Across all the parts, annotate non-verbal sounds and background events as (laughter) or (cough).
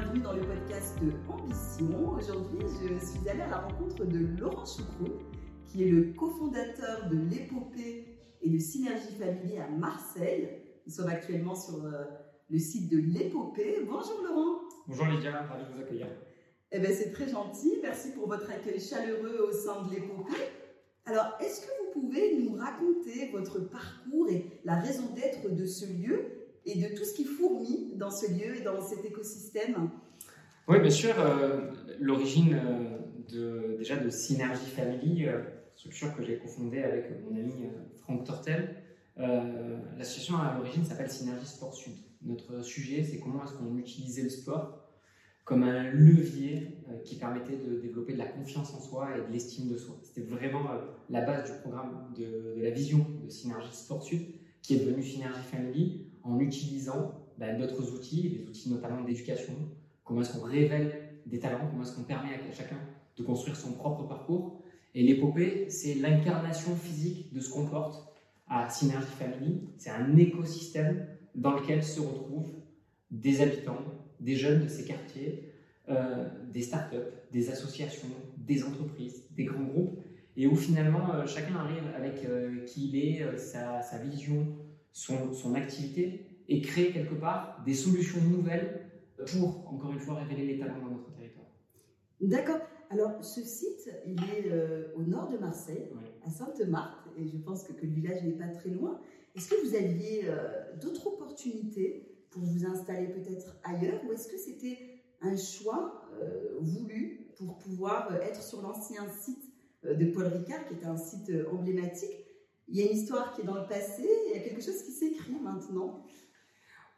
bienvenue dans le podcast Ambition. Aujourd'hui, je suis allée à la rencontre de Laurent Choucroute, qui est le cofondateur de l'épopée et de Synergie Family à Marseille. Nous sommes actuellement sur euh, le site de l'épopée. Bonjour Laurent. Bonjour Lydia, ravi de vous accueillir. Eh bien, c'est très gentil. Merci pour votre accueil chaleureux au sein de l'épopée. Alors, est-ce que vous pouvez nous raconter votre parcours et la raison d'être de ce lieu? Et de tout ce qui fourmille dans ce lieu et dans cet écosystème Oui, bien sûr. Euh, l'origine euh, de, déjà de Synergie Family, euh, structure que j'ai cofondée avec mon ami Franck Tortel. L'association à l'origine s'appelle Synergie Sport Sud. Notre sujet, c'est comment est-ce qu'on utilisait le sport comme un levier qui permettait de développer de la confiance en soi et de l'estime de soi. C'était vraiment la base du programme de, de, la vision de Synergie Sport Sud, qui est devenue Synergie Family, en utilisant ben, d'autres outils, des outils notamment d'éducation, comment est-ce qu'on révèle des talents, comment est-ce qu'on permet à chacun de construire son propre parcours. Et l'épopée, c'est l'incarnation physique de ce qu'on porte à Synergie Family. C'est un écosystème dans lequel se retrouvent des habitants, des jeunes de ces quartiers, euh, des startups, des associations, des entreprises, des grands groupes, et où finalement euh, chacun arrive avec euh, qui il est, sa, sa vision, son, activité et créer quelque part des solutions nouvelles pour, encore une fois, révéler les talents dans notre territoire. D'accord. Alors, ce site, il est euh, au nord de Marseille, à Sainte-Marthe, et je pense que, que le village n'est pas très loin. Est-ce que vous aviez euh, d'autres opportunités pour vous installer peut-être ailleurs, ou est-ce que c'était un choix euh, voulu pour pouvoir être sur l'ancien site de Paul Ricard, qui était un site emblématique il y a une histoire qui est dans le passé, il y a quelque chose qui s'écrit maintenant.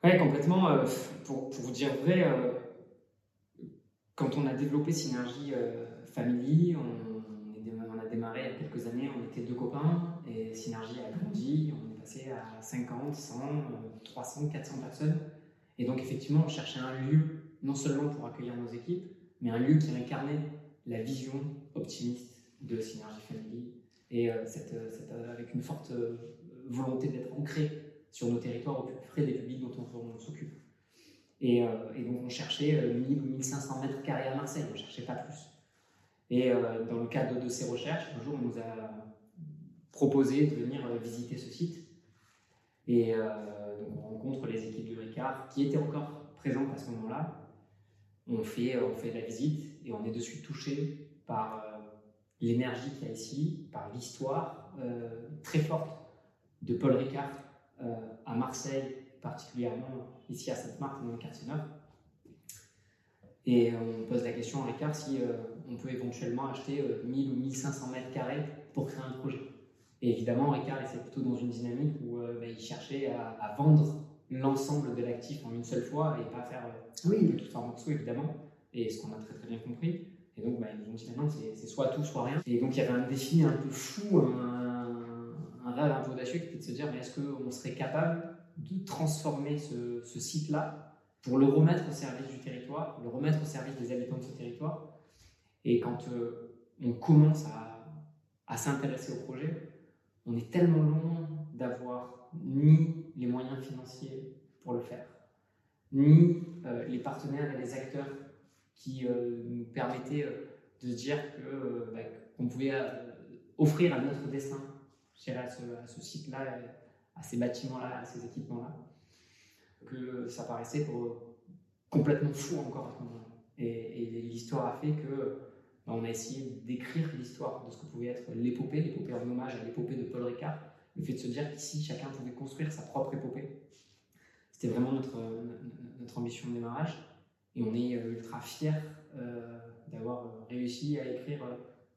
Oui, complètement. Euh, pour, pour, vous dire vrai, euh, quand on a développé Synergie euh, Family, on, on, a démarré il y a quelques années, on était deux copains et Synergie a grandi, on est passé à 50, 100, 300, 400 personnes. Et donc effectivement, on cherchait un lieu, non seulement pour accueillir nos équipes, mais un lieu qui incarnait la vision optimiste de Synergie Family et euh, euh, euh, avec une forte volonté d'être ancré sur nos territoires au plus près des publics dont on, s'occupe. Et, donc on cherchait 1000 ou 1500 mètres carrés à Marseille, on ne cherchait pas plus. Et dans le cadre de ces recherches, un jour on nous a proposé de venir visiter ce site. Et donc on rencontre les équipes de Ricard qui étaient encore présentes à ce moment-là. On fait, on fait la visite et on est de suite touché par l'énergie qu'il y a ici, par l'histoire euh, très forte de Paul Ricard euh, à Marseille, particulièrement ici à Sainte-Marthe, dans le quartier neuf. Et on pose la question à Ricard si euh, on peut éventuellement acheter 1000 ou 1500 mètres carrés pour créer un projet. Et évidemment, Ricard était plutôt dans une dynamique où bah, il cherchait à, vendre l'ensemble de l'actif en une seule fois et pas faire oui. tout en dessous, évidemment. Et ce qu'on a très très bien compris. Et donc, bah, ils ont dit maintenant, c'est soit tout, soit rien. Et donc, il y avait un défi un peu fou, un, un rêve un peu audacieux qui était de se dire, mais est-ce qu'on serait capable de transformer ce, site-là pour le remettre au service du territoire, le remettre au service des habitants de ce territoire? Et quand euh, on commence à, à s'intéresser au projet, on est tellement loin d'avoir ni les moyens financiers pour le faire, ni euh, les partenaires et les acteurs qui euh, nous permettait euh, de se dire que, bah, qu'on pouvait euh, offrir à notre destin, à ce, à ce site-là, à ces bâtiments-là, à ces équipements-là, que ça paraissait complètement fou encore à. Et, l'histoire a fait que bah, on a essayé d'écrire l'histoire de ce que pouvait être l'épopée, l'épopée en hommage à l'épopée de Paul Ricard, le fait de se dire qu'ici chacun pouvait construire sa propre épopée. C'était vraiment notre, notre ambition de démarrage. Et on est euh, ultra fiers euh, d'avoir euh, réussi à écrire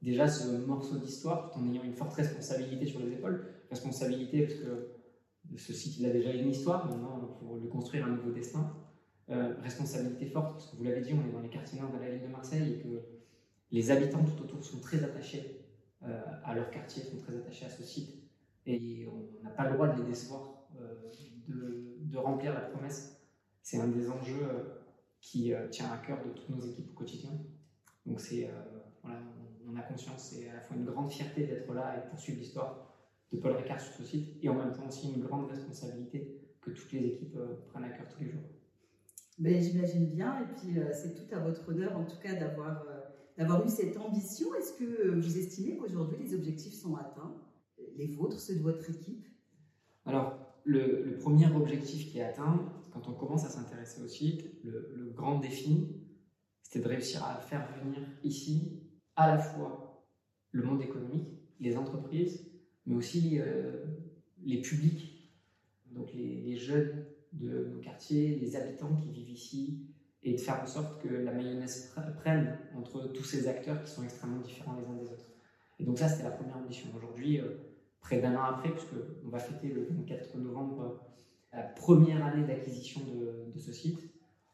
déjà ce morceau d'histoire tout en ayant une forte responsabilité sur les épaules. Responsabilité parce que ce site il a déjà une histoire, maintenant faut lui construire un nouveau destin. responsabilité forte parce que vous l'avez dit, on est dans les quartiers nord de la ville de Marseille et que les habitants tout autour sont très attachés à leur quartier, sont très attachés à ce site et on n'a pas le droit de les décevoir, de, de, remplir la promesse. C'est un des enjeux qui euh, tient à cœur de toutes nos équipes au quotidien. Donc c'est, euh, voilà, on a conscience, c'est à la fois une grande fierté d'être là et de poursuivre l'histoire de Paul Ricard sur ce site, et en même temps aussi une grande responsabilité que toutes les équipes euh, prennent à cœur tous les jours. Ben, J'imagine bien, et puis c'est tout à votre honneur en tout cas d'avoir d'avoir eu cette ambition. Est-ce que vous estimez qu'aujourd'hui les objectifs sont atteints? Les vôtres, ceux de votre équipe? Alors, le, premier objectif qui est atteint, quand on commence à s'intéresser au site, le, grand défi, c'était de réussir à faire venir ici à la fois le monde économique, les entreprises, mais aussi euh, les publics, donc les, jeunes de nos quartiers, les habitants qui vivent ici, et de faire en sorte que la mayonnaise prenne entre tous ces acteurs qui sont extrêmement différents les uns des autres. Et donc ça, c'était la première ambition. Aujourd'hui, euh, près d'un an après, puisqu'on va fêter le 24 novembre la première année d'acquisition de, de, ce site,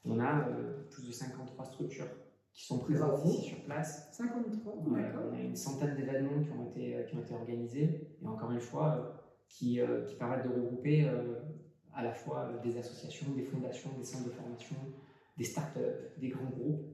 on a euh, plus de 53 structures qui sont présentes ici sur place. 53, d'accord. On a une centaine d'événements qui, ont été, qui ont été organisés, et encore une fois, qui, qui permettent de regrouper à la fois des associations, des fondations, des centres de formation, des startups, des grands groupes,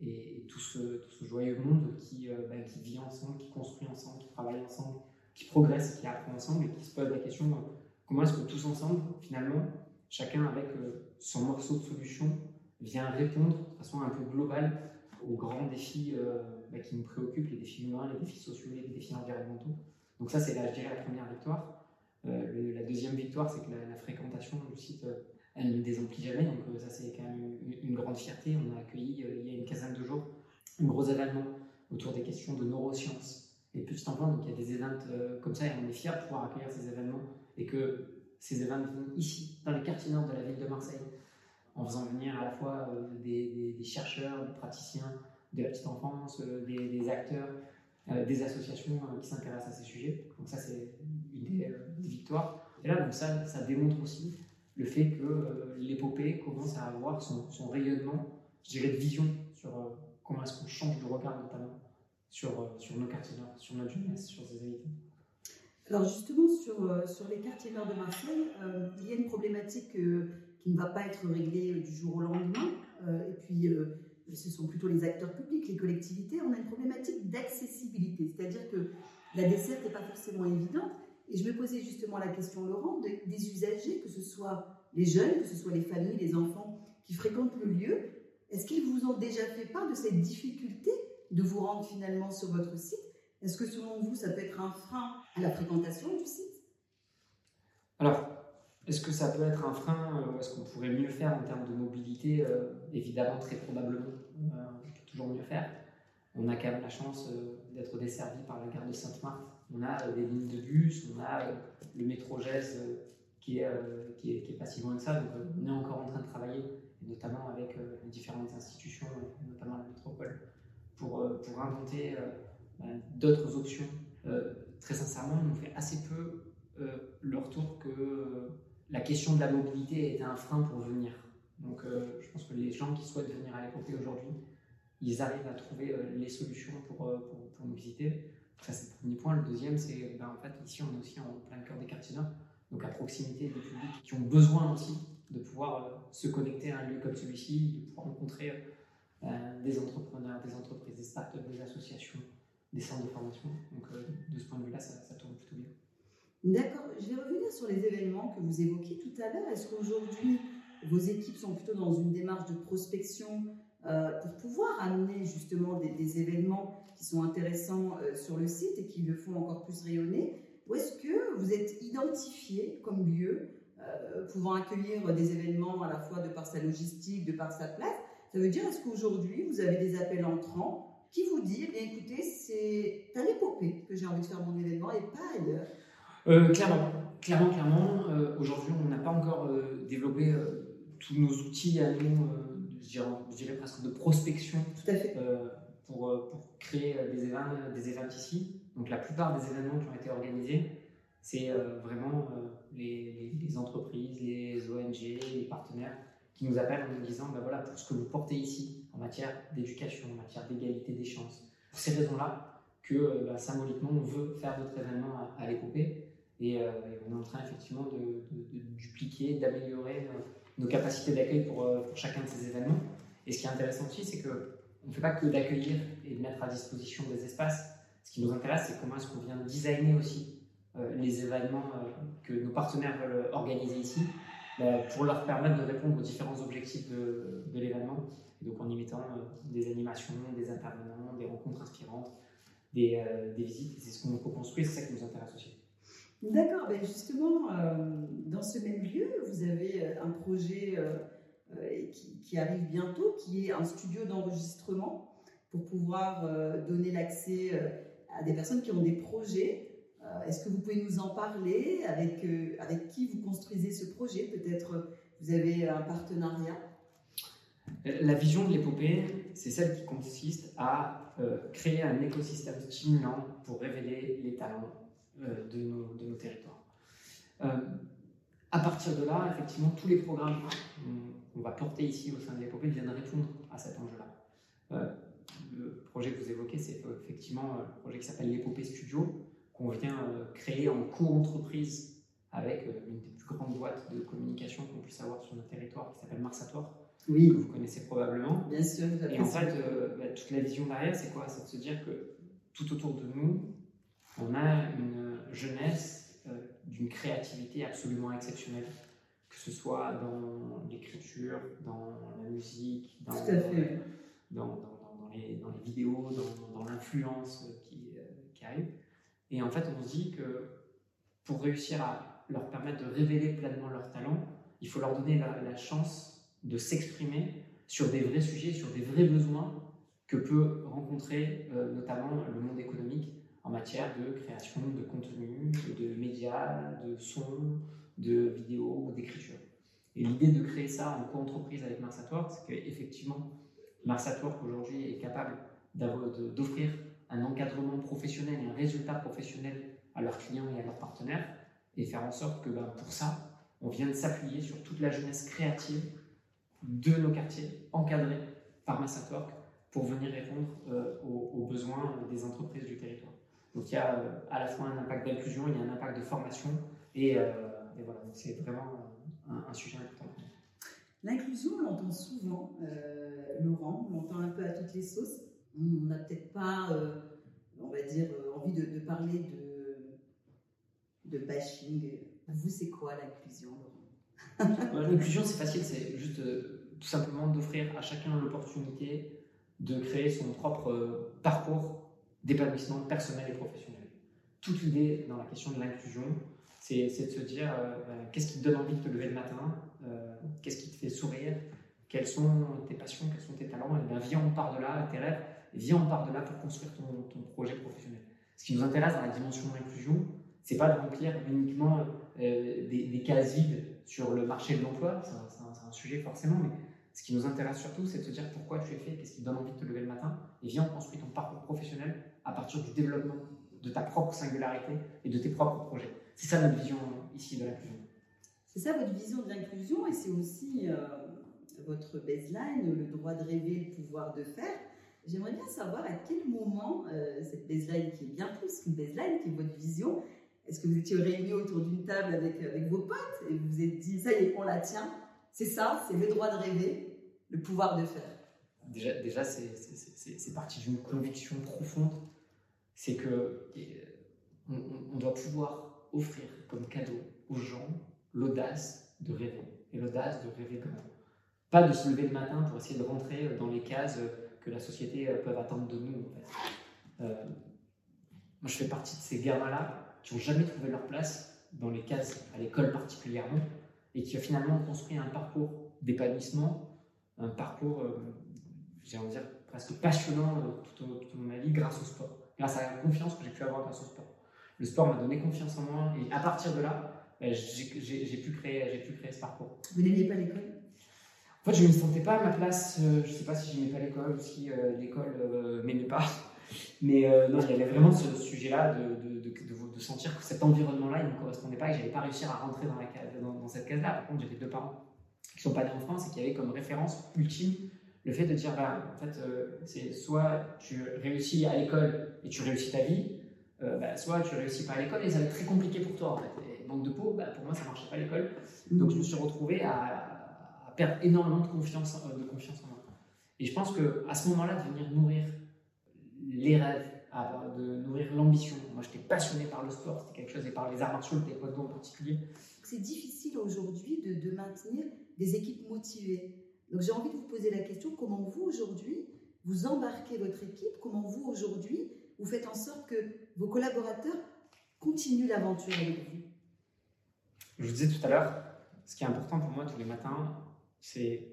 et, tout, ce, tout, ce, joyeux monde qui, euh, bah, qui vit ensemble, qui construit ensemble, qui travaille ensemble, qui progresse, qui apprend ensemble et qui se pose la question euh, comment est-ce que tous ensemble, finalement, chacun avec euh, son morceau de solution, vient répondre de façon un peu globale aux grands défis bah, qui nous préoccupent, les défis humains, les défis sociaux, les défis environnementaux? Donc ça, c'est la, je dirais, la première victoire. la deuxième victoire, c'est que la, la, fréquentation du site elle ne désemplit jamais, donc euh, ça c'est quand même une, grande fierté. On a accueilli euh, il y a une quinzaine de jours un gros événement autour des questions de neurosciences et petits enfants. Donc il y a des événements euh, comme ça et on est fiers de pouvoir accueillir ces événements et que ces événements viennent ici, dans les quartiers nord de la ville de Marseille, en faisant venir à la fois des, chercheurs, des praticiens de la petite enfance, des, acteurs, des associations qui s'intéressent à ces sujets. Donc ça c'est une des, victoires. Et là, donc ça, démontre aussi le fait que euh, l'épopée commence à avoir son, rayonnement, je dirais, de vision sur euh, comment est-ce qu'on change de regard notamment sur, euh, sur nos quartiers sur notre jeunesse, sur ces habitants. Alors justement, sur, sur les quartiers nord de Marseille, il y a une problématique qui ne va pas être réglée du jour au lendemain. et puis, ce sont plutôt les acteurs publics, les collectivités. On a une problématique d'accessibilité, c'est-à-dire que la desserte n'est pas forcément évidente. Et je me posais justement la question, Laurent, des usagers, que ce soit les jeunes, que ce soit les familles, les enfants qui fréquentent le lieu. Est-ce qu'ils vous ont déjà fait part de cette difficulté de vous rendre finalement sur votre site Est-ce que selon vous, ça peut être un frein à la fréquentation du site? Alors, est-ce que ça peut être un frein euh, Est-ce qu'on pourrait mieux faire en termes de mobilité euh, Évidemment, très probablement, euh, on peut toujours mieux faire. On a quand même la chance d'être desservi par la gare de Sainte-Marthe on a des lignes de bus, on a le métro GES qui est, qui, est, qui pas si loin que ça. Donc, on est encore en train de travailler, notamment avec les différentes institutions, notamment la métropole, pour, pour inventer d'autres options. très sincèrement, on fait assez peu le retour que la question de la mobilité était un frein pour venir. Donc, je pense que les gens qui souhaitent venir à l'épopée aujourd'hui, ils arrivent à trouver les solutions pour, pour, nous visiter. Ça, c'est le premier point. Le deuxième, c'est ben, en fait, ici, on est aussi en plein cœur des quartiers donc à proximité des publics qui ont besoin aussi de pouvoir euh, se connecter à un lieu comme celui-ci, de pouvoir rencontrer euh, des entrepreneurs, des entreprises, des startups, des associations, des centres de formation. Donc, euh, de ce point de vue-là, ça, tourne plutôt bien. D'accord. Je vais revenir sur les événements que vous évoquiez tout à l'heure. Est-ce qu'aujourd'hui, vos équipes sont plutôt dans une démarche de prospection pour pouvoir amener justement des, événements qui sont intéressants euh, sur le site et qui le font encore plus rayonner? Ou est-ce que vous êtes identifié comme lieu euh, pouvant accueillir des événements à la fois de par sa logistique, de par sa place? Ça veut dire, est-ce qu'aujourd'hui, vous avez des appels entrants qui vous disent, eh écoutez, c'est à l'épopée que j'ai envie de faire mon événement et pas ailleurs euh, Clairement, clairement, clairement. aujourd'hui, on n'a pas encore développé tous nos outils à nous, je dirais, je, dirais, presque de prospection. Tout à fait pour, euh, pour créer euh, des événements, des événements ici. Donc la plupart des événements qui ont été organisés, c'est euh, vraiment les, les, entreprises, les ONG, les partenaires qui nous appellent en nous disant ben voilà, pour ce que vous portez ici en matière d'éducation, en matière d'égalité des chances. Pour ces raisons-là, que bah, symboliquement on veut faire notre événement à, l'épopée et, on est en train effectivement de, dupliquer, d'améliorer nos capacités d'accueil pour, chacun de ces événements. Et ce qui est intéressant aussi, c'est que on ne fait pas que d'accueillir et de mettre à disposition des espaces. Ce qui nous intéresse, c'est comment est-ce qu'on vient designer aussi euh, les événements euh, que nos partenaires veulent organiser ici pour leur permettre de répondre aux différents objectifs de, l'événement. Donc en y mettant des animations, des intervenants, des rencontres inspirantes, des, des visites. C'est ce qu'on peut construire, c'est ça qui nous intéresse aussi. D'accord, ben justement, dans ce même lieu, vous avez un projet qui, arrive bientôt, qui est un studio d'enregistrement pour pouvoir donner l'accès à des personnes qui ont des projets euh, est-ce que vous pouvez nous en parler avec, euh, avec qui vous construisez ce projet? Peut-être euh, vous avez un partenariat? La vision de l'épopée, c'est celle qui consiste à créer un écosystème stimulant pour révéler les talents de, nos, de, nos, territoires. à partir de là, effectivement, tous les programmes qu'on va porter ici au sein de l'épopée viennent répondre à cet enjeu-là. le projet que vous évoquez, c'est effectivement un projet qui s'appelle l'épopée studio, qu'on vient euh, créer en co-entreprise avec euh, une des plus grandes boîtes de communication qu'on puisse avoir sur notre territoire qui s'appelle Marsator, oui. que vous connaissez probablement. Bien sûr. Et en fait, euh, bah, toute la vision derrière, c'est quoi? C'est de se dire que tout autour de nous, on a une jeunesse d'une créativité absolument exceptionnelle, que ce soit dans l'écriture, dans la musique, dans, dans, dans, les, dans les, vidéos, dans, l'influence qui, qui arrive. Et en fait, on se dit que pour réussir à leur permettre de révéler pleinement leurs talents, il faut leur donner la, chance de s'exprimer sur des vrais sujets, sur des vrais besoins que peut rencontrer euh, notamment le monde économique en matière de création de contenu, de médias, de sons, de vidéos, d'écriture. Et l'idée de créer ça en co-entreprise avec Marsator, c'est qu'effectivement, Marsator aujourd'hui est capable d'offrir un encadrement professionnel et un résultat professionnel à leurs clients et à leurs partenaires, et faire en sorte que ben, pour ça, on vient de s'appuyer sur toute la jeunesse créative de nos quartiers, encadrés par Massatorque, pour venir répondre euh, aux, besoins des entreprises du territoire. Donc il y a euh, à la fois un impact d'inclusion, il y a un impact de formation, et, euh, voilà, c'est vraiment un, un, sujet important. L'inclusion, on l'entend souvent, Laurent, on l'entend un peu à toutes les sauces on n'a peut-être pas, euh, on va dire, euh, envie de, parler de, de bashing. Vous, c'est quoi l'inclusion, L'inclusion, c'est facile, c'est juste euh, tout simplement d'offrir à chacun l'opportunité de créer son propre parcours d'épanouissement personnel et professionnel. Toute l'idée dans la question de l'inclusion, c'est de se dire qu'est-ce qui te donne envie de te lever le matin, qu'est-ce qui te fait sourire, quelles sont tes passions, quels sont tes talents, et bien viens, on part de là, tes rêves, viens, on part de là pour construire ton, projet professionnel. Ce qui nous intéresse dans la dimension de l'inclusion, c'est pas de remplir uniquement euh, des, cases vides sur le marché de l'emploi, c'est un, sujet forcément, mais ce qui nous intéresse surtout, c'est de se dire pourquoi tu es fait, qu'est-ce qui te donne envie de te lever le matin, et viens, on construit ton parcours professionnel à partir du développement de ta propre singularité et de tes propres projets. C'est ça notre vision ici de l'inclusion. C'est ça votre vision de l'inclusion, et c'est aussi euh, votre baseline, le droit de rêver, le pouvoir de faire. J'aimerais bien savoir à quel moment euh, cette baseline, qui est bien plus qu'une baseline, qui est votre vision, est-ce que vous étiez réunis autour d'une table avec, avec vos potes et vous vous êtes dit, ça y est, on la tient C'est ça, c'est le droit de rêver, le pouvoir de faire? Déjà, déjà c'est parti d'une conviction profonde, c'est que euh, on, doit pouvoir offrir comme cadeau aux gens l'audace de rêver et l'audace de rêver grand. Pas de se lever le matin pour essayer de rentrer dans les cases que la société euh, peut attendre de nous. Euh, moi, je fais partie de ces gamins-là qui n'ont jamais trouvé leur place dans les cases, à l'école particulièrement, et qui ont finalement construit un parcours d'épanouissement, un parcours, euh, j'ai envie de dire, presque passionnant tout au, tout, ma vie grâce au sport, grâce à la confiance que j'ai pu avoir grâce au sport. Le sport m'a donné confiance en moi, et à partir de là, ben, j'ai pu, créer, pu créer ce parcours. Vous n'aimiez pas l'école? En fait, je ne me sentais pas à ma place. Euh, je ne sais pas si j'aimais pas l'école ou si euh, l'école euh, m'aimait pas. (laughs) Mais non, il y avait vraiment ce sujet-là de, de, de, sentir que cet environnement-là, ne me correspondait pas et que je n'allais pas réussir à rentrer dans, cette case-là. Par contre, j'avais deux parents qui ne sont pas nés en France et qui avaient comme référence ultime le fait de dire bah, en fait, c'est soit tu réussis à l'école et tu réussis ta vie, bah, soit tu réussis pas à l'école et ça va être très compliqué pour toi. En fait. Et manque de peau, bah, pour moi, ça ne marchait pas à l'école. Donc, je me suis retrouvé à perdre énormément de confiance, euh, de confiance en moi. Et je pense qu'à ce moment-là, de venir nourrir les rêves de nourrir l'ambition. Moi, j'étais passionné par le sport, c'était quelque chose, et par les arts martiaux, le taekwondo en particulier. C'est difficile aujourd'hui de, de, maintenir des équipes motivées. Donc j'ai envie de vous poser la question, comment vous aujourd'hui, vous embarquez votre équipe, comment vous aujourd'hui, vous faites en sorte que vos collaborateurs continuent l'aventure avec vous? Je vous disais tout à l'heure, ce qui est important pour moi tous les matins, c'est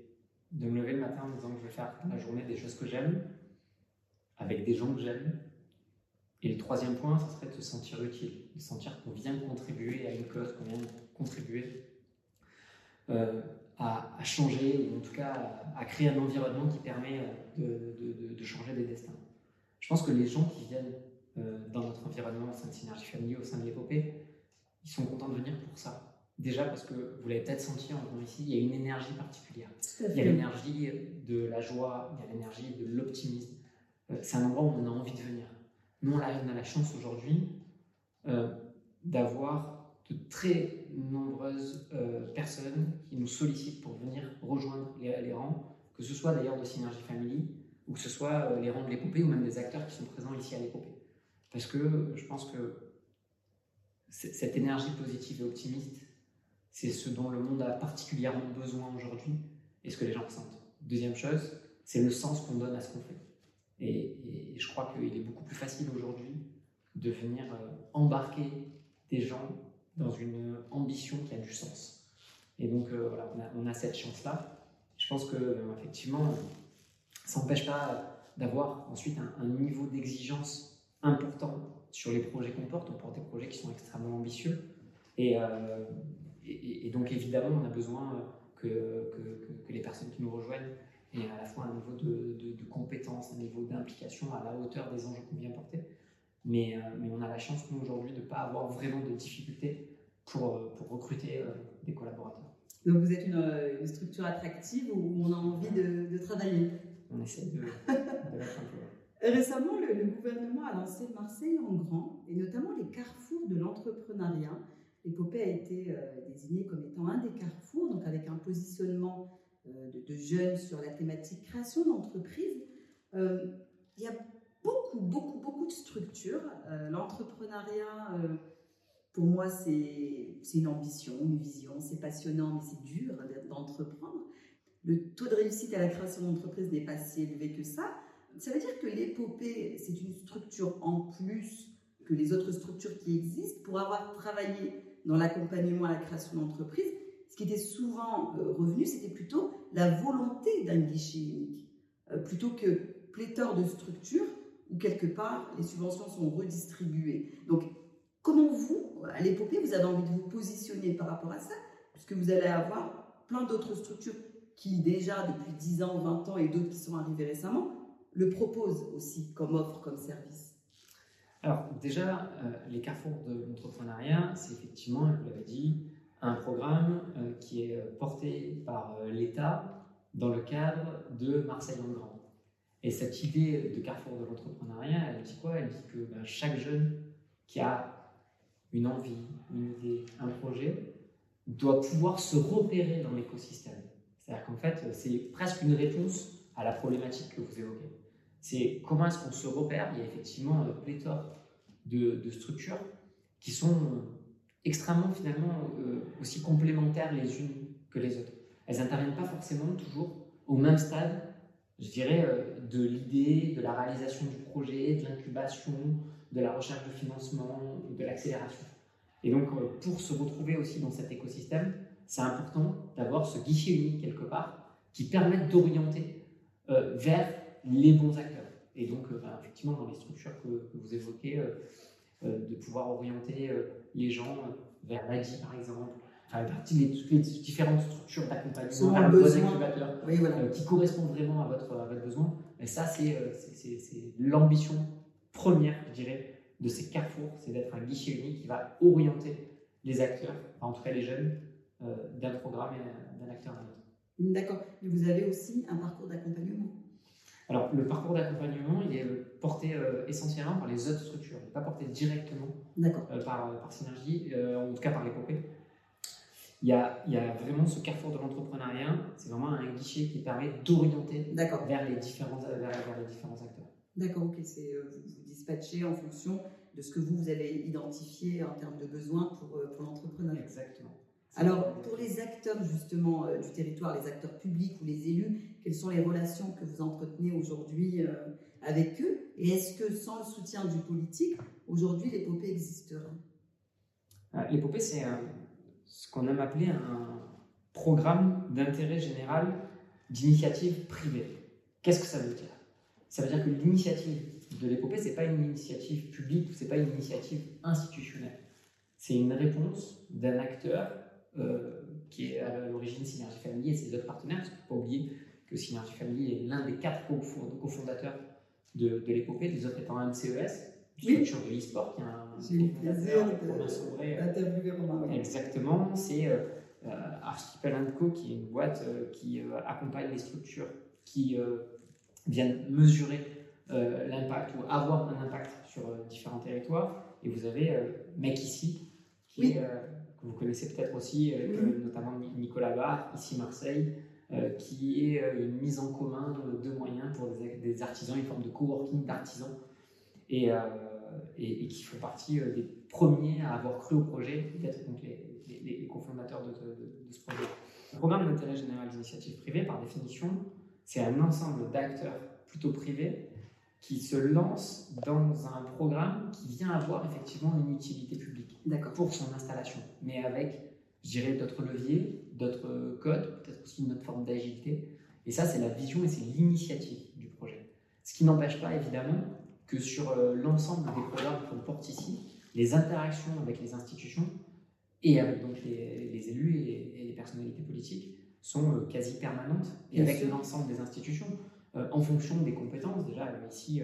de me lever le matin en disant que je vais faire la journée des choses que j'aime, avec des gens que j'aime. Et le troisième point, ce serait de se sentir utile, de sentir qu'on vient contribuer à une cause, qu'on vient contribuer euh, à, changer, ou en tout cas à, créer un environnement qui permet euh, de, changer des destins. Je pense que les gens qui viennent euh, dans notre environnement, au sein de Synergie Family, au sein de l'épopée, ils sont contents de venir pour ça. Déjà parce que vous l'avez peut-être senti en venant ici, il y a une énergie particulière. Il y a l'énergie de la joie, il y a l'énergie de l'optimisme. Euh, c'est un endroit où on a envie de venir. Nous, on a la chance aujourd'hui euh, d'avoir de très nombreuses euh, personnes qui nous sollicitent pour venir rejoindre les, rangs, que ce soit d'ailleurs de Synergie Family, ou que ce soit les rangs de l'épopée, ou même des acteurs qui sont présents ici à l'épopée. Parce que je pense que cette énergie positive et optimiste, c'est ce dont le monde a particulièrement besoin aujourd'hui et ce que les gens ressentent. Deuxième chose, c'est le sens qu'on donne à ce qu'on fait. Et, je crois qu'il est beaucoup plus facile aujourd'hui de venir euh, embarquer des gens dans une ambition qui a du sens. Et donc euh, on a, cette chance-là. Je pense que euh, effectivement, ça n'empêche pas d'avoir ensuite un, un, niveau d'exigence important sur les projets qu'on porte. On porte des projets qui sont extrêmement ambitieux. Et, et, donc évidemment, on a besoin que, que, les personnes qui nous rejoignent aient à la fois un niveau de, de, compétence, un niveau d'implication à la hauteur des enjeux qu'on vient porter. Mais, euh, mais, on a la chance, nous, aujourd'hui, de ne pas avoir vraiment de difficultés pour, euh, pour recruter euh, des collaborateurs. Donc vous êtes une, structure attractive où on a envie de, travailler? On essaie de, un peu. (laughs) Récemment, le, le, gouvernement a lancé Marseille en grand, et notamment les carrefours de l'entrepreneuriat. L'épopée a été euh, désignée comme étant un des carrefours, donc avec un positionnement euh, de, jeunes sur la thématique création d'entreprise. Euh, il y a beaucoup, beaucoup, beaucoup de structures. L'entrepreneuriat, pour moi, c'est une ambition, une vision, c'est passionnant, mais c'est dur d'entreprendre. Le taux de réussite à la création d'entreprise n'est pas si élevé que ça. Ça veut dire que l'épopée, c'est une structure en plus que les autres structures qui existent pour avoir travaillé dans l'accompagnement à la création d'entreprise, ce qui était souvent euh, revenu, c'était plutôt la volonté d'un guichet unique, euh, plutôt que pléthore de structures où quelque part les subventions sont redistribuées. Donc, comment vous, à l'épopée, vous avez envie de vous positionner par rapport à ça, puisque vous allez avoir plein d'autres structures qui déjà depuis 10 ans, 20 ans et d'autres qui sont arrivées récemment, le proposent aussi comme offre, comme service? Alors déjà, euh, les carrefours de l'entrepreneuriat, c'est effectivement, vous l'avez dit, un programme euh, qui est euh, porté par l'État dans le cadre de Marseille en grand. Et cette idée de carrefour de l'entrepreneuriat, elle dit quoi? Elle dit que ben, chaque jeune qui a une envie, une idée, un projet, doit pouvoir se repérer dans l'écosystème. C'est-à-dire qu'en fait, c'est presque une réponse à la problématique que vous évoquez c'est comment est-ce qu'on se repère. Il y a effectivement euh, pléthore de, structures qui sont euh, extrêmement finalement euh, aussi complémentaires les unes que les autres. Elles n'interviennent pas forcément toujours au même stade, je dirais, de l'idée, de la réalisation du projet, de l'incubation, de la recherche de financement, de l'accélération. Et donc, pour se retrouver aussi dans cet écosystème, c'est important d'avoir ce guichet unique quelque part qui permette d'orienter vers les bons acteurs. Et donc, euh, ben, effectivement, dans les structures que, vous évoquez, euh, euh, de pouvoir orienter les gens vers l'ADI, par exemple, enfin, les, toutes les différentes structures d'accompagnement qui correspondent vraiment à votre, à votre besoin. Et ça, c'est l'ambition première, je dirais, de ces carrefours, c'est d'être un guichet unique qui va orienter les acteurs, en tout cas les jeunes, d'un programme et d'un acteur à l'autre. D'accord. Mais vous avez aussi un parcours d'accompagnement alors, le parcours d'accompagnement, il est euh, porté euh, essentiellement par les autres structures, il n'est pas porté directement euh, par, par, Synergie, en tout cas par l'épopée. Il y, a, il y a vraiment ce carrefour de l'entrepreneuriat, c'est vraiment un guichet qui permet d'orienter vers, les différents, vers, les différents acteurs. D'accord, ok. C'est, vous, vous dispatchez en fonction de ce que vous, vous avez identifié en termes de besoins pour, pour l'entrepreneur. Exactement. Alors, pour les acteurs justement du territoire, les acteurs publics ou les élus, quelles sont les relations que vous entretenez aujourd'hui avec eux Et est-ce que sans le soutien du politique, aujourd'hui, l'épopée existerait L'épopée, c'est ce qu'on aime appeler un programme d'intérêt général d'initiative privée. Qu'est-ce que ça veut dire? Ça veut dire que l'initiative de l'épopée, ce n'est pas une initiative publique, ce n'est pas une initiative institutionnelle. C'est une réponse d'un acteur euh, qui est à l'origine Synergie Family et ses autres partenaires, parce qu'il ne faut pas oublier que Synergie Family est l'un des quatre cofondateurs de, de l'épopée, les autres étant un CES, une structure de e-sport qui a un cofondateur, d'interviewer Romain. Exactement, c'est euh, euh, Archipel Co, qui est une boîte euh, qui accompagne les structures qui viennent mesurer l'impact ou avoir un impact sur différents territoires. Et vous avez Mec ici, qui que vous connaissez peut-être aussi, notamment Nicolas Barre, ici Marseille, qui est une mise en commun de moyens pour des, artisans, une forme de coworking d'artisans. Et, et, qui font partie des premiers à avoir cru au projet, peut-être donc les, les, cofondateurs de, ce projet. Le programme d'intérêt général d'initiative privée, par définition, c'est un ensemble d'acteurs plutôt privés qui se lancent dans un programme qui vient avoir effectivement une utilité publique pour son installation, mais avec, je dirais, d'autres leviers, d'autres codes, peut-être aussi une autre forme d'agilité. Et ça, c'est la vision et c'est l'initiative du projet. Ce qui n'empêche pas, évidemment, que sur euh, l'ensemble des programmes qu'on porte ici, les interactions avec les institutions et avec donc les, élus et, les personnalités politiques sont euh, quasi permanentes et avec l'ensemble des institutions en fonction des compétences. Déjà, euh, ici,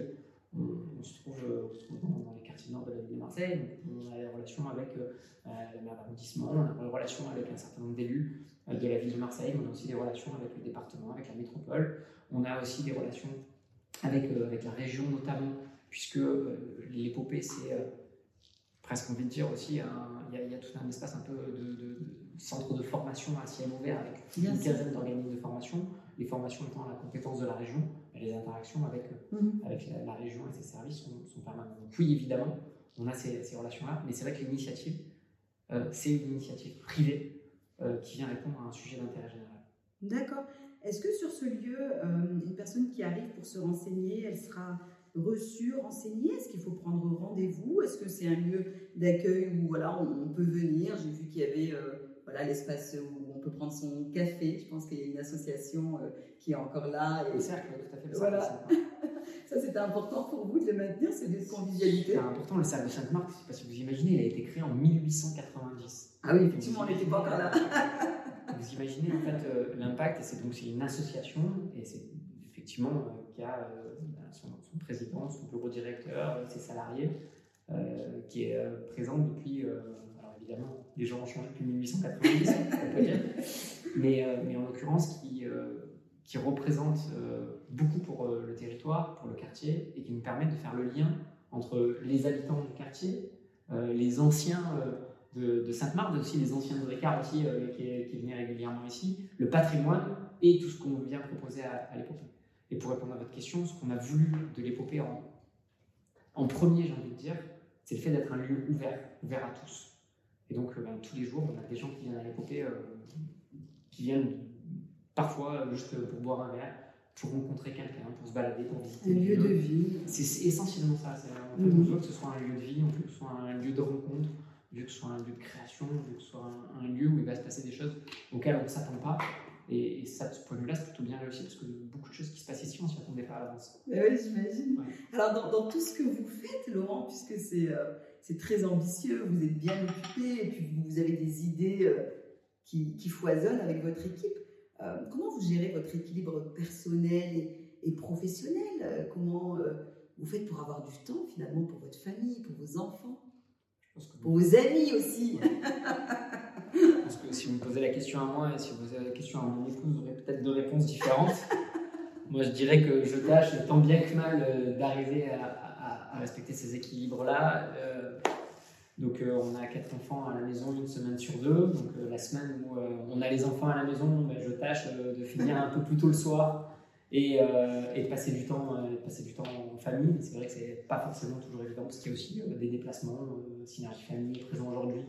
on, se trouve, dans, les quartiers nord de la ville de Marseille, on a des relations avec le maire d'arrondissement, on a des relations avec un certain nombre d'élus de la ville de Marseille, on a aussi des relations avec le département, avec la métropole, on a aussi des relations avec, avec la région notamment, puisque l'épopée, c'est presque envie de dire aussi, il y, a tout un espace un peu de, centre de formation à ciel ouvert avec une quinzaine d'organismes de formation, les formations étant à la compétence de la région, et les interactions avec, mhm. avec la, région et ses services sont, sont permanentes. Donc oui, évidemment, on a ces, ces relations-là, mais c'est vrai que l'initiative, euh, c'est une initiative privée euh, qui vient répondre à un sujet d'intérêt général. D'accord. Est-ce que sur ce lieu, euh, une personne qui arrive pour se renseigner, elle sera reçu, renseigné Est-ce qu'il faut prendre rendez-vous? Est-ce que c'est un lieu d'accueil où voilà, on, peut venir? J'ai vu qu'il y avait euh, voilà, l'espace où on peut prendre son café. Je pense qu'il y a une association euh, qui est encore là. Et... Le cercle, tout à fait. Le voilà. (laughs) Ça, c'était important pour vous de le maintenir, c'est des convivialité. C'est important, le cercle de Sainte-Marthe, je ne sais pas si vous imaginez, il a été créé en 1890. Ah oui, effectivement, on n'était pas encore là. vous imaginez en fait euh, l'impact, et c'est donc c'est une association, et c'est qui a son, son, président, son bureau directeur, euh, ses salariés, euh, qui est euh, présent depuis, alors évidemment, les gens ont changé depuis 1890, on peut dire, mais, en l'occurrence qui, représente beaucoup pour le territoire, pour le quartier, et qui nous permet de faire le lien entre les habitants du quartier, les anciens de, Sainte-Marthe, aussi les anciens de Ricard aussi, qui, qui, venaient régulièrement ici, le patrimoine et tout ce qu'on vient proposer à, à l'époque. Et pour répondre à votre question, ce qu'on a voulu de l'épopée en, en premier, j'ai envie de dire, c'est le fait d'être un lieu ouvert, ouvert à tous. Et donc, euh, ben, tous les jours, on a des gens qui viennent à l'épopée, euh, qui viennent parfois juste pour boire un verre, pour rencontrer quelqu'un, pour se balader, pour visiter. Un lieu de vie. C'est essentiellement ça. En fait, On veut que ce soit un lieu de vie, on veut que ce soit un lieu de rencontre, on veut que ce soit un lieu de création, on veut que ce soit un, un lieu où il va se passer des choses auxquelles on ne s'attend pas et, ça, de ce point de vue-là, c'est plutôt bien réussi parce que beaucoup de choses qui se passent ici, on ne s'y attendait pas à l'avance. Oui, j'imagine. Alors, dans, tout ce que vous faites, Laurent, puisque c'est euh, très ambitieux, vous êtes bien occupé et puis vous avez des idées euh, qui, qui, foisonnent avec votre équipe, euh, comment vous gérez votre équilibre personnel et, et professionnel? Comment vous faites pour avoir du temps finalement pour votre famille, pour vos enfants, vos amis aussi Parce que si vous me posez la question à moi et si vous posez la question à mon épouse, vous aurez peut-être deux réponses différentes. (laughs) moi, je dirais que je tâche tant bien que mal euh, d'arriver à, respecter ces équilibres-là. Euh, donc, euh, on a quatre enfants à la maison une semaine sur deux. Donc, la semaine où on a les enfants à la maison, ben, je tâche de finir un peu plus tôt le soir et, euh, et, de passer du temps, euh, passer du temps en famille. C'est vrai que c'est pas forcément toujours évident parce qu'il y a aussi euh, des déplacements. Synergie Famille est présent aujourd'hui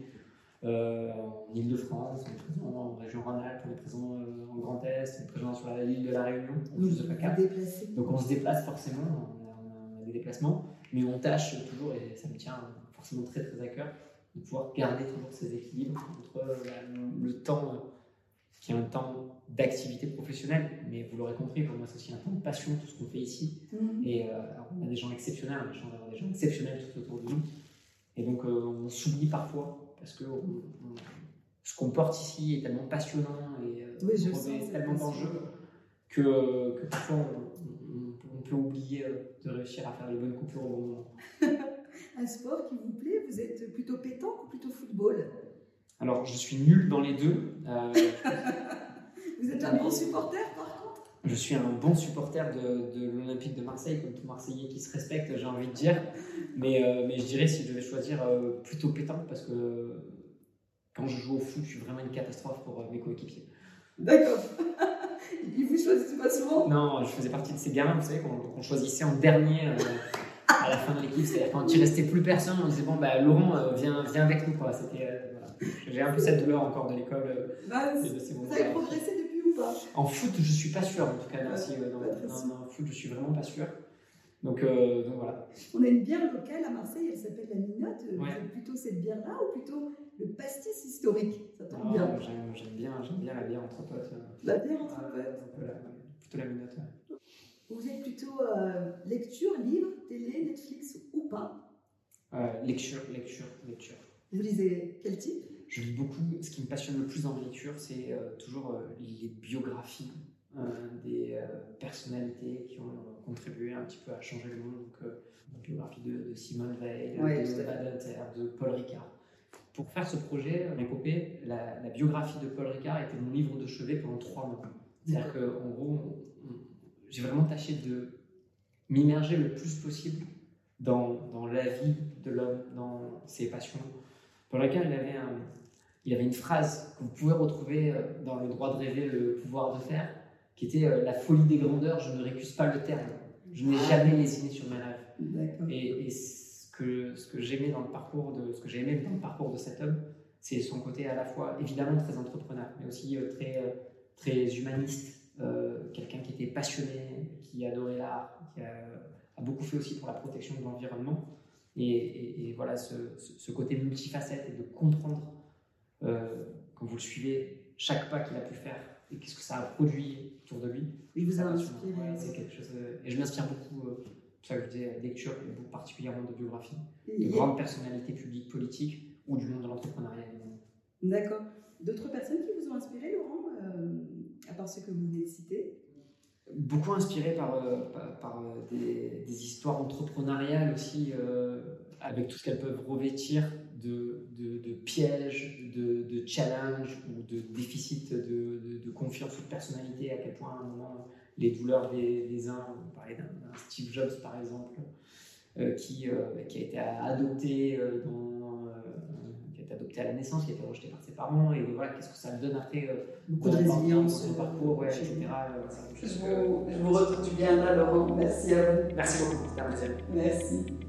en Ile-de-France, on est présent en région Rhône-Alpes, on est présent en Grand Est, on est présent sur l'île de la Réunion, Donc on se déplace forcément, on a, des déplacements, mais on tâche toujours, et ça me tient forcément très très à cœur, de pouvoir garder toujours ces équilibres entre le temps qui est un temps d'activité professionnelle, mais vous l'aurez compris, pour moi c'est aussi un temps de passion, tout ce qu'on fait ici. Mhm. Et euh, on a des gens exceptionnels, on a des gens exceptionnels tout autour de nous. Et donc euh, on s'oublie parfois, parce que ce qu'on porte ici est tellement passionnant et euh, tellement d'enjeux que, que, parfois on, on, peut oublier de réussir à faire les bonnes coupures au bon moment. (laughs) un sport qui vous plaît Vous êtes plutôt pétanque ou plutôt football? Alors, je suis nul dans les deux. Euh, (laughs) Vous êtes un bon supporter, par contre? Je suis un bon supporter de, l'Olympique de Marseille, comme tout Marseillais qui se respecte, j'ai envie de dire. Mais, euh, mais je dirais, si je devais choisir, euh, plutôt pétanque, parce que quand je joue au foot, je suis vraiment une catastrophe pour mes coéquipiers. D'accord. (laughs) Ils vous choisissent pas souvent? Non, je faisais partie de ces gamins, vous savez, qu'on choisissait en dernier à la fin de l'équipe. C'est-à-dire quand il restait plus personne, on disait bon, bah, Laurent, viens, viens avec nous. C'était j'ai un peu cette douleur encore de l'école. Euh, bah, vous avez progressé depuis ou pas? En foot, je suis pas sûr. En tout cas, si, en foot, je suis vraiment pas sûr. Donc, euh, donc, voilà. On a une bière locale à Marseille, elle s'appelle la Minotte. plutôt cette bière-là ou plutôt le pastis historique? Ça tombe bien. J'aime bien, bien la bière entre potes. La bière entre potes Plutôt la Minotte. Vous êtes plutôt euh, lecture, livre, télé, Netflix ou pas? Lecture, lecture, lecture. Vous lisez quel type? Je lis beaucoup. Ce qui me passionne le plus dans la lecture, c'est euh, toujours euh, les biographies euh, des personnalités qui ont contribué un petit peu à changer le monde. Donc, la biographie de, Simone Veil, de Badinter, de Paul Ricard. Pour faire ce projet, l'épopée, la, la biographie de Paul Ricard était mon livre de chevet pendant trois mois. C'est-à-dire qu'en gros, j'ai vraiment tâché de m'immerger le plus possible dans, dans la vie de l'homme, dans ses passions, Paul Ricard, il avait, il avait une phrase que vous pouvez retrouver euh, dans Le droit de rêver, le pouvoir de faire, qui était euh, La folie des grandeurs, je ne récuse pas le terme. Je n'ai jamais lésiné sur mes rêves. Et, et, ce que, ce que j'aimais dans le parcours de ce que j'ai aimé dans le parcours de cet homme, c'est son côté à la fois évidemment très entrepreneur, mais aussi euh, très, très humaniste, quelqu'un qui était passionné, qui adorait l'art, qui a, a, beaucoup fait aussi pour la protection de l'environnement. Et, voilà, ce, côté multifacette et de comprendre, euh, quand vous le suivez, chaque pas qu'il a pu faire et qu'est-ce que ça a produit autour de lui. Il vous a inspiré. c'est quelque chose. et je m'inspire beaucoup, euh, ça que je disais, lecture, et particulièrement de biographie, de grandes personnalités publiques, politiques ou du monde de l'entrepreneuriat. D'accord. D'autres personnes qui vous ont inspiré, Laurent, euh, ceux que vous venez de beaucoup inspiré par, euh, par, euh, des, histoires entrepreneuriales aussi, euh, avec tout ce qu'elles peuvent revêtir de, de, pièges, de, de challenges ou de déficit de, confiance ou de personnalité, à quel point à un moment les douleurs des, des uns, on parlait d'un Steve Jobs par exemple, qui, qui a été adopté dans adopté à la naissance, qui a été rejeté par ses parents, et voilà, qu'est-ce que ça donne après euh, Beaucoup de résilience. Son parcours, etc. Euh, je, vous, je vous retrouve bien là, Laurent. Merci à vous. Merci beaucoup, c'était un plaisir. Merci.